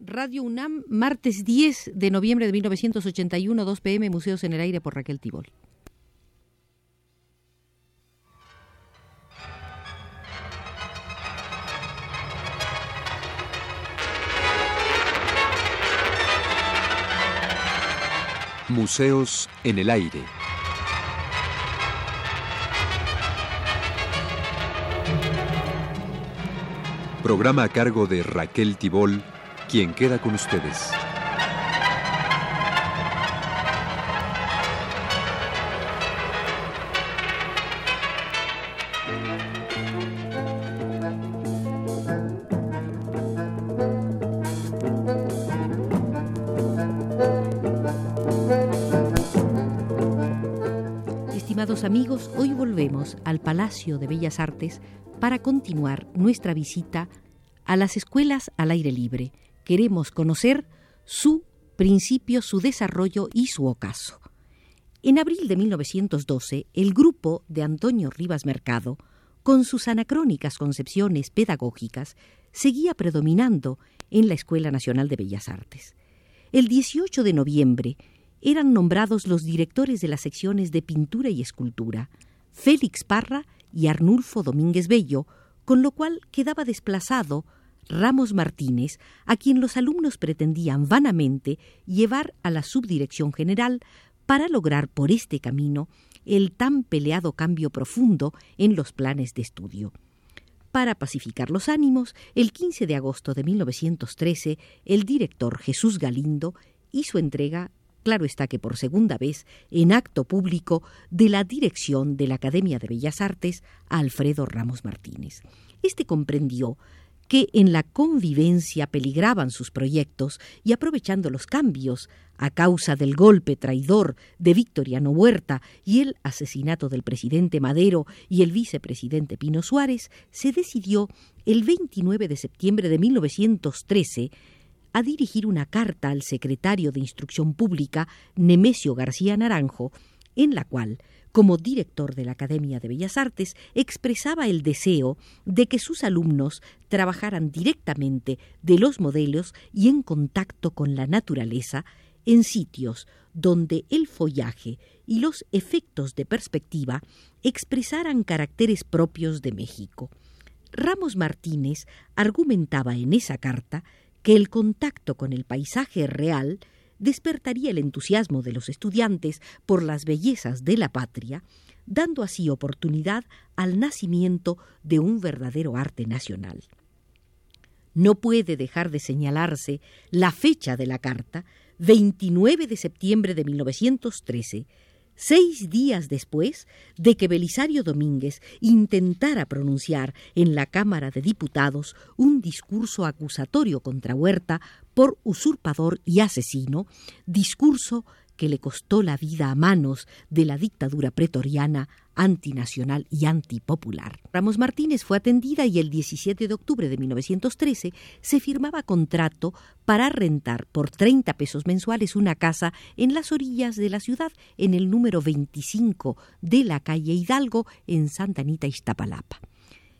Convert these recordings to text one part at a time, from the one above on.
Radio UNAM, martes 10 de noviembre de 1981, 2 pm, Museos en el Aire por Raquel Tibol. Museos en el Aire. Programa a cargo de Raquel Tibol, quien queda con ustedes. Estimados amigos, hoy volvemos al Palacio de Bellas Artes para continuar nuestra visita a las escuelas al aire libre. Queremos conocer su principio, su desarrollo y su ocaso. En abril de 1912, el grupo de Antonio Rivas Mercado, con sus anacrónicas concepciones pedagógicas, seguía predominando en la Escuela Nacional de Bellas Artes. El 18 de noviembre eran nombrados los directores de las secciones de pintura y escultura, Félix Parra y Arnulfo Domínguez Bello, con lo cual quedaba desplazado Ramos Martínez, a quien los alumnos pretendían vanamente llevar a la subdirección general para lograr por este camino el tan peleado cambio profundo en los planes de estudio. Para pacificar los ánimos, el 15 de agosto de 1913, el director Jesús Galindo hizo entrega claro está que por segunda vez, en acto público, de la dirección de la Academia de Bellas Artes Alfredo Ramos Martínez. Este comprendió que en la convivencia peligraban sus proyectos y aprovechando los cambios a causa del golpe traidor de Victoriano Huerta y el asesinato del presidente Madero y el vicepresidente Pino Suárez, se decidió el 29 de septiembre de 1913 a dirigir una carta al secretario de Instrucción Pública, Nemesio García Naranjo, en la cual, como director de la Academia de Bellas Artes, expresaba el deseo de que sus alumnos trabajaran directamente de los modelos y en contacto con la naturaleza en sitios donde el follaje y los efectos de perspectiva expresaran caracteres propios de México. Ramos Martínez argumentaba en esa carta que el contacto con el paisaje real despertaría el entusiasmo de los estudiantes por las bellezas de la patria, dando así oportunidad al nacimiento de un verdadero arte nacional. No puede dejar de señalarse la fecha de la carta, 29 de septiembre de 1913, seis días después de que Belisario Domínguez intentara pronunciar en la Cámara de Diputados un discurso acusatorio contra Huerta por usurpador y asesino, discurso que le costó la vida a manos de la dictadura pretoriana antinacional y antipopular. Ramos Martínez fue atendida y el 17 de octubre de 1913 se firmaba contrato para rentar por 30 pesos mensuales una casa en las orillas de la ciudad, en el número 25 de la calle Hidalgo, en Santa Anita, Iztapalapa.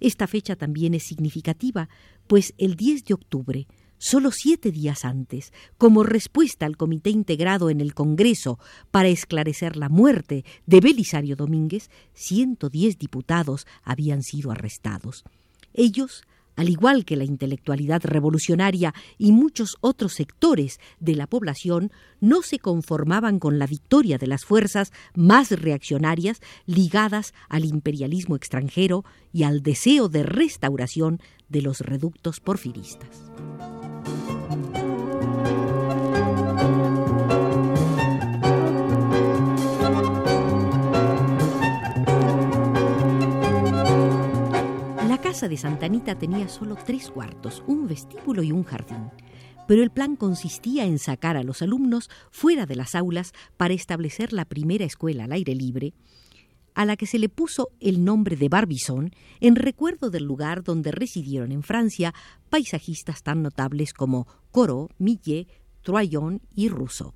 Esta fecha también es significativa, pues el 10 de octubre Solo siete días antes, como respuesta al comité integrado en el Congreso para esclarecer la muerte de Belisario Domínguez, 110 diputados habían sido arrestados. Ellos, al igual que la intelectualidad revolucionaria y muchos otros sectores de la población, no se conformaban con la victoria de las fuerzas más reaccionarias ligadas al imperialismo extranjero y al deseo de restauración de los reductos porfiristas. Casa de Santa Anita tenía solo tres cuartos, un vestíbulo y un jardín. Pero el plan consistía en sacar a los alumnos fuera de las aulas para establecer la primera escuela al aire libre, a la que se le puso el nombre de Barbizon en recuerdo del lugar donde residieron en Francia paisajistas tan notables como Corot, Millet, Troyon y Rousseau.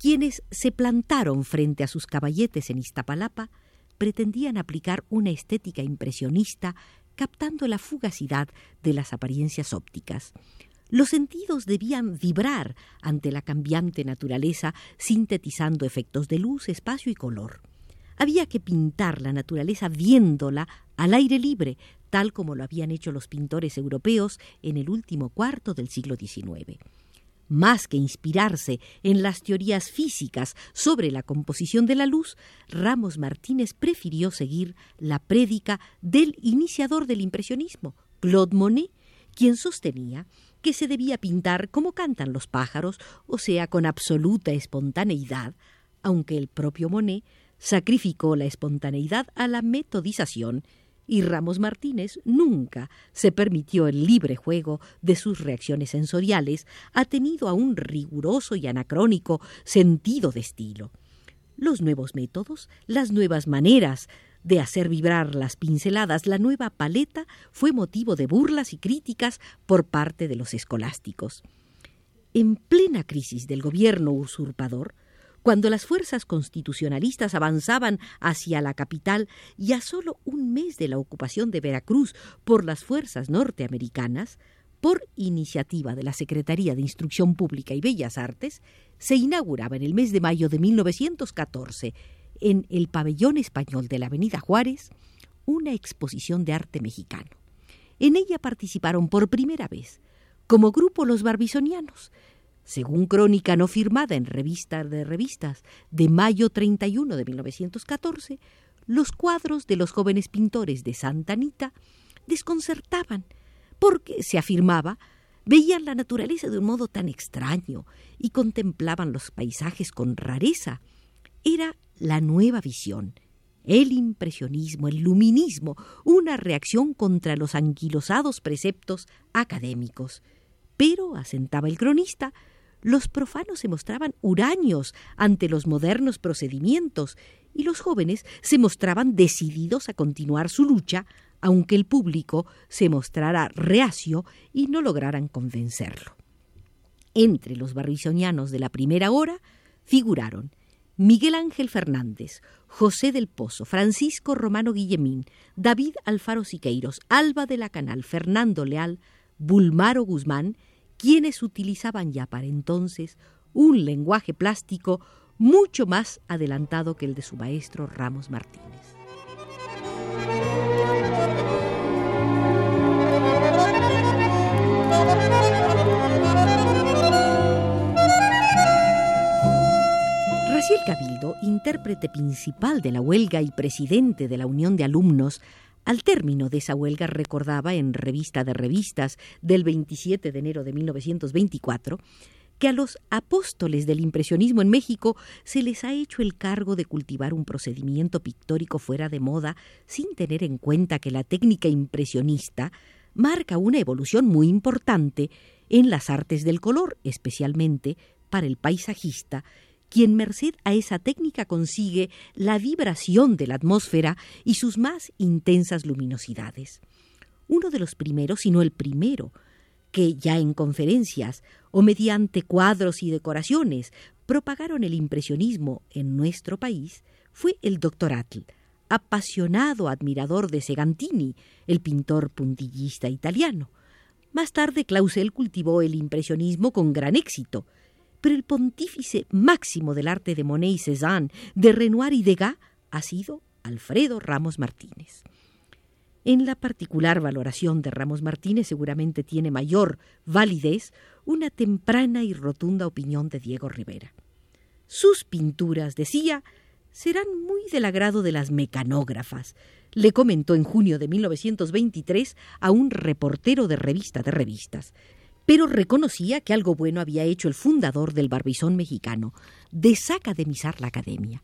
Quienes se plantaron frente a sus caballetes en Iztapalapa pretendían aplicar una estética impresionista captando la fugacidad de las apariencias ópticas. Los sentidos debían vibrar ante la cambiante naturaleza, sintetizando efectos de luz, espacio y color. Había que pintar la naturaleza viéndola al aire libre, tal como lo habían hecho los pintores europeos en el último cuarto del siglo XIX. Más que inspirarse en las teorías físicas sobre la composición de la luz, Ramos Martínez prefirió seguir la prédica del iniciador del impresionismo, Claude Monet, quien sostenía que se debía pintar como cantan los pájaros, o sea, con absoluta espontaneidad, aunque el propio Monet sacrificó la espontaneidad a la metodización y Ramos Martínez nunca se permitió el libre juego de sus reacciones sensoriales, atenido a un riguroso y anacrónico sentido de estilo. Los nuevos métodos, las nuevas maneras de hacer vibrar las pinceladas, la nueva paleta fue motivo de burlas y críticas por parte de los escolásticos. En plena crisis del gobierno usurpador, cuando las fuerzas constitucionalistas avanzaban hacia la capital y a solo un mes de la ocupación de Veracruz por las fuerzas norteamericanas, por iniciativa de la Secretaría de Instrucción Pública y Bellas Artes, se inauguraba en el mes de mayo de 1914 en el pabellón español de la Avenida Juárez una exposición de arte mexicano. En ella participaron por primera vez, como grupo los barbizonianos, según crónica no firmada en Revista de Revistas de mayo 31 de 1914, los cuadros de los jóvenes pintores de Santa Anita desconcertaban, porque, se afirmaba, veían la naturaleza de un modo tan extraño y contemplaban los paisajes con rareza. Era la nueva visión, el impresionismo, el luminismo, una reacción contra los anquilosados preceptos académicos. Pero, asentaba el cronista, los profanos se mostraban huraños ante los modernos procedimientos y los jóvenes se mostraban decididos a continuar su lucha, aunque el público se mostrara reacio y no lograran convencerlo. Entre los barrisonianos de la primera hora figuraron Miguel Ángel Fernández, José del Pozo, Francisco Romano Guillemín, David Alfaro Siqueiros, Alba de la Canal, Fernando Leal, Bulmaro Guzmán quienes utilizaban ya para entonces un lenguaje plástico mucho más adelantado que el de su maestro Ramos Martínez. Raciel Cabildo, intérprete principal de la huelga y presidente de la Unión de Alumnos, al término de esa huelga recordaba en Revista de Revistas del 27 de enero de 1924 que a los apóstoles del impresionismo en México se les ha hecho el cargo de cultivar un procedimiento pictórico fuera de moda sin tener en cuenta que la técnica impresionista marca una evolución muy importante en las artes del color, especialmente para el paisajista quien merced a esa técnica consigue la vibración de la atmósfera y sus más intensas luminosidades. Uno de los primeros, si no el primero, que ya en conferencias o mediante cuadros y decoraciones propagaron el impresionismo en nuestro país, fue el doctor Atl, apasionado admirador de Segantini, el pintor puntillista italiano. Más tarde Clausel cultivó el impresionismo con gran éxito, pero el pontífice máximo del arte de Monet y Cézanne, de Renoir y Degas, ha sido Alfredo Ramos Martínez. En la particular valoración de Ramos Martínez seguramente tiene mayor validez una temprana y rotunda opinión de Diego Rivera. Sus pinturas, decía, serán muy del agrado de las mecanógrafas, le comentó en junio de 1923 a un reportero de revista de revistas pero reconocía que algo bueno había hecho el fundador del barbizón mexicano, desacademizar la academia.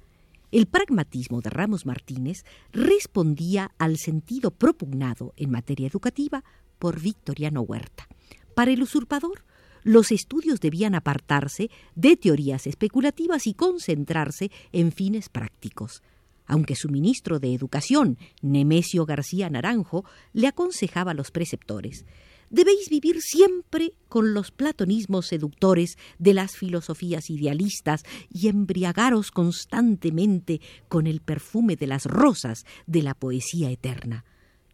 El pragmatismo de Ramos Martínez respondía al sentido propugnado en materia educativa por Victoriano Huerta. Para el usurpador, los estudios debían apartarse de teorías especulativas y concentrarse en fines prácticos. Aunque su ministro de Educación, Nemesio García Naranjo, le aconsejaba a los preceptores debéis vivir siempre con los platonismos seductores de las filosofías idealistas y embriagaros constantemente con el perfume de las rosas de la poesía eterna.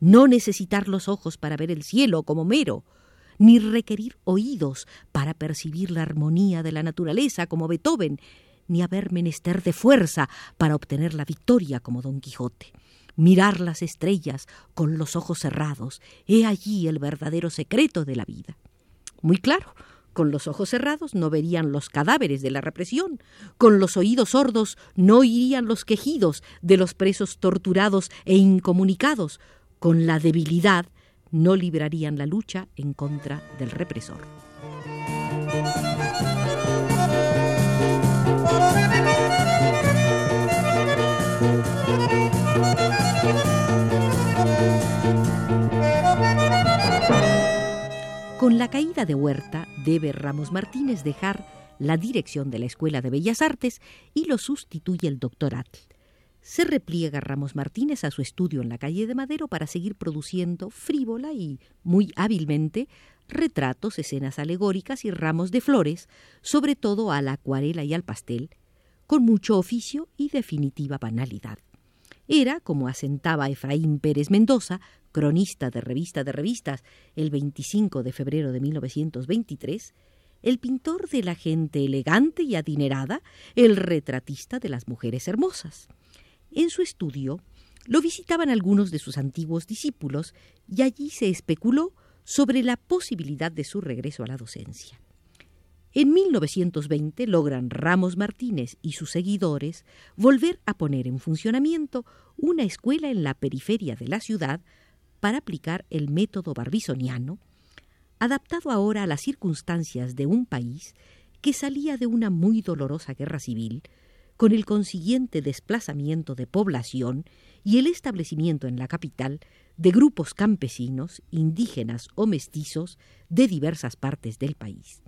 no necesitar los ojos para ver el cielo como mero, ni requerir oídos para percibir la armonía de la naturaleza como Beethoven, ni haber menester de fuerza para obtener la victoria como Don Quijote. Mirar las estrellas con los ojos cerrados, he allí el verdadero secreto de la vida. Muy claro, con los ojos cerrados no verían los cadáveres de la represión, con los oídos sordos no oirían los quejidos de los presos torturados e incomunicados, con la debilidad no librarían la lucha en contra del represor. Con la caída de Huerta debe Ramos Martínez dejar la dirección de la Escuela de Bellas Artes y lo sustituye el doctor Atl se repliega Ramos Martínez a su estudio en la calle de Madero para seguir produciendo frívola y muy hábilmente retratos, escenas alegóricas y ramos de flores, sobre todo a la acuarela y al pastel, con mucho oficio y definitiva banalidad. Era, como asentaba Efraín Pérez Mendoza, cronista de Revista de Revistas el 25 de febrero de 1923, el pintor de la gente elegante y adinerada, el retratista de las mujeres hermosas. En su estudio lo visitaban algunos de sus antiguos discípulos y allí se especuló sobre la posibilidad de su regreso a la docencia. En 1920 logran Ramos Martínez y sus seguidores volver a poner en funcionamiento una escuela en la periferia de la ciudad para aplicar el método barbizoniano, adaptado ahora a las circunstancias de un país que salía de una muy dolorosa guerra civil, con el consiguiente desplazamiento de población y el establecimiento en la capital de grupos campesinos, indígenas o mestizos de diversas partes del país.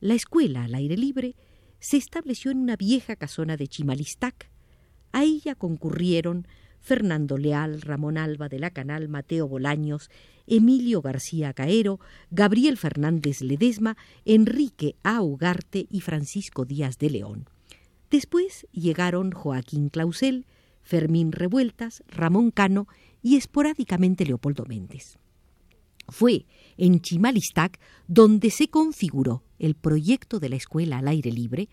La escuela al aire libre se estableció en una vieja casona de Chimalistac. A ella concurrieron Fernando Leal, Ramón Alba de la Canal, Mateo Bolaños, Emilio García Caero, Gabriel Fernández Ledesma, Enrique A. Ugarte y Francisco Díaz de León. Después llegaron Joaquín Clausel, Fermín Revueltas, Ramón Cano y esporádicamente Leopoldo Méndez. Fue en Chimalistac donde se configuró el proyecto de la escuela al aire libre,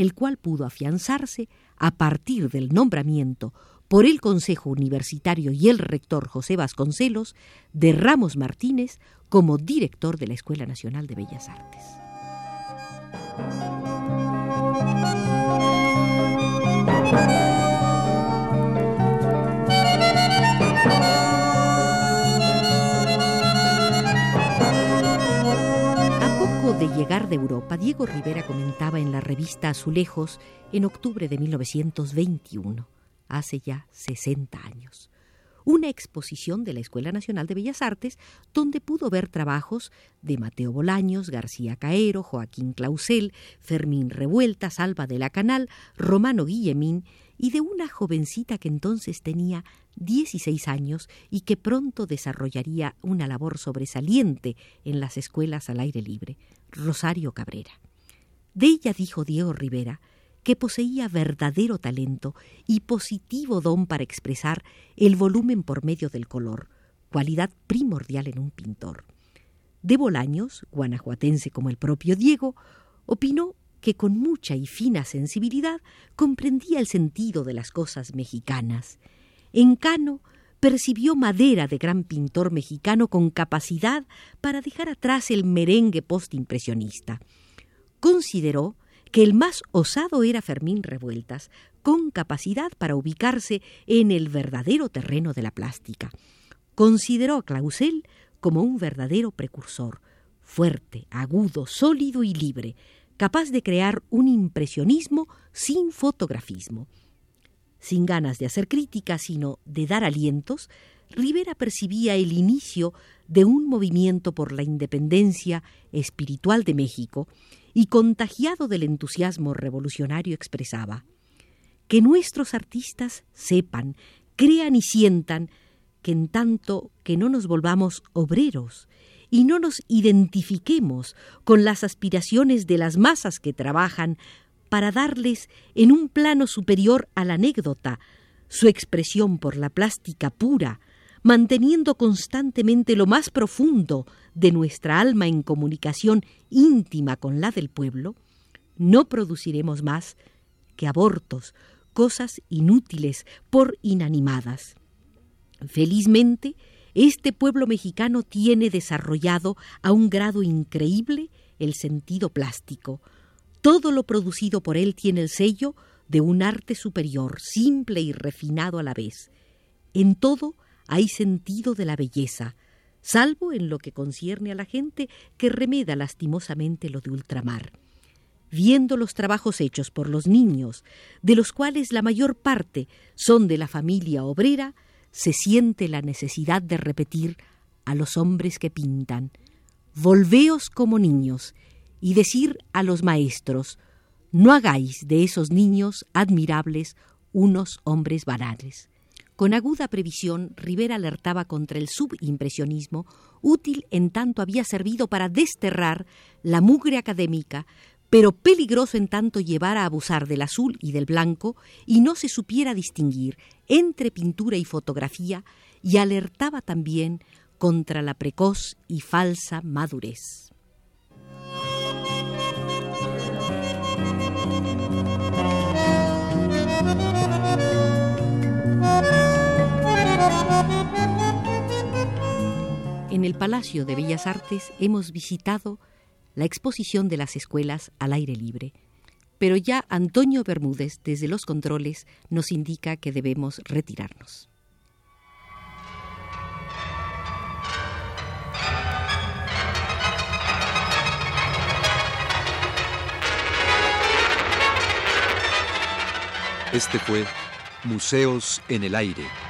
el cual pudo afianzarse a partir del nombramiento por el Consejo Universitario y el rector José Vasconcelos de Ramos Martínez como director de la Escuela Nacional de Bellas Artes. De llegar de Europa, Diego Rivera comentaba en la revista Azulejos en octubre de 1921, hace ya 60 años, una exposición de la Escuela Nacional de Bellas Artes donde pudo ver trabajos de Mateo Bolaños, García Caero, Joaquín Clausel, Fermín Revuelta, Salva de la Canal, Romano Guillemín y de una jovencita que entonces tenía 16 años y que pronto desarrollaría una labor sobresaliente en las escuelas al aire libre, Rosario Cabrera. De ella dijo Diego Rivera que poseía verdadero talento y positivo don para expresar el volumen por medio del color, cualidad primordial en un pintor. De Bolaños, guanajuatense como el propio Diego, opinó que con mucha y fina sensibilidad comprendía el sentido de las cosas mexicanas. En Cano percibió madera de gran pintor mexicano con capacidad para dejar atrás el merengue postimpresionista. Consideró que el más osado era Fermín Revueltas, con capacidad para ubicarse en el verdadero terreno de la plástica. Consideró a Clausel como un verdadero precursor, fuerte, agudo, sólido y libre, capaz de crear un impresionismo sin fotografismo sin ganas de hacer críticas, sino de dar alientos, Rivera percibía el inicio de un movimiento por la independencia espiritual de México y contagiado del entusiasmo revolucionario expresaba que nuestros artistas sepan, crean y sientan que en tanto que no nos volvamos obreros y no nos identifiquemos con las aspiraciones de las masas que trabajan para darles en un plano superior a la anécdota su expresión por la plástica pura, manteniendo constantemente lo más profundo de nuestra alma en comunicación íntima con la del pueblo, no produciremos más que abortos, cosas inútiles por inanimadas. Felizmente, este pueblo mexicano tiene desarrollado a un grado increíble el sentido plástico. Todo lo producido por él tiene el sello de un arte superior, simple y refinado a la vez. En todo hay sentido de la belleza, salvo en lo que concierne a la gente que remeda lastimosamente lo de ultramar. Viendo los trabajos hechos por los niños, de los cuales la mayor parte son de la familia obrera, se siente la necesidad de repetir a los hombres que pintan, volveos como niños, y decir a los maestros, no hagáis de esos niños admirables unos hombres banales. Con aguda previsión, Rivera alertaba contra el subimpresionismo, útil en tanto había servido para desterrar la mugre académica, pero peligroso en tanto llevar a abusar del azul y del blanco y no se supiera distinguir entre pintura y fotografía, y alertaba también contra la precoz y falsa madurez. En el Palacio de Bellas Artes hemos visitado la exposición de las escuelas al aire libre, pero ya Antonio Bermúdez desde los controles nos indica que debemos retirarnos. Este fue Museos en el Aire.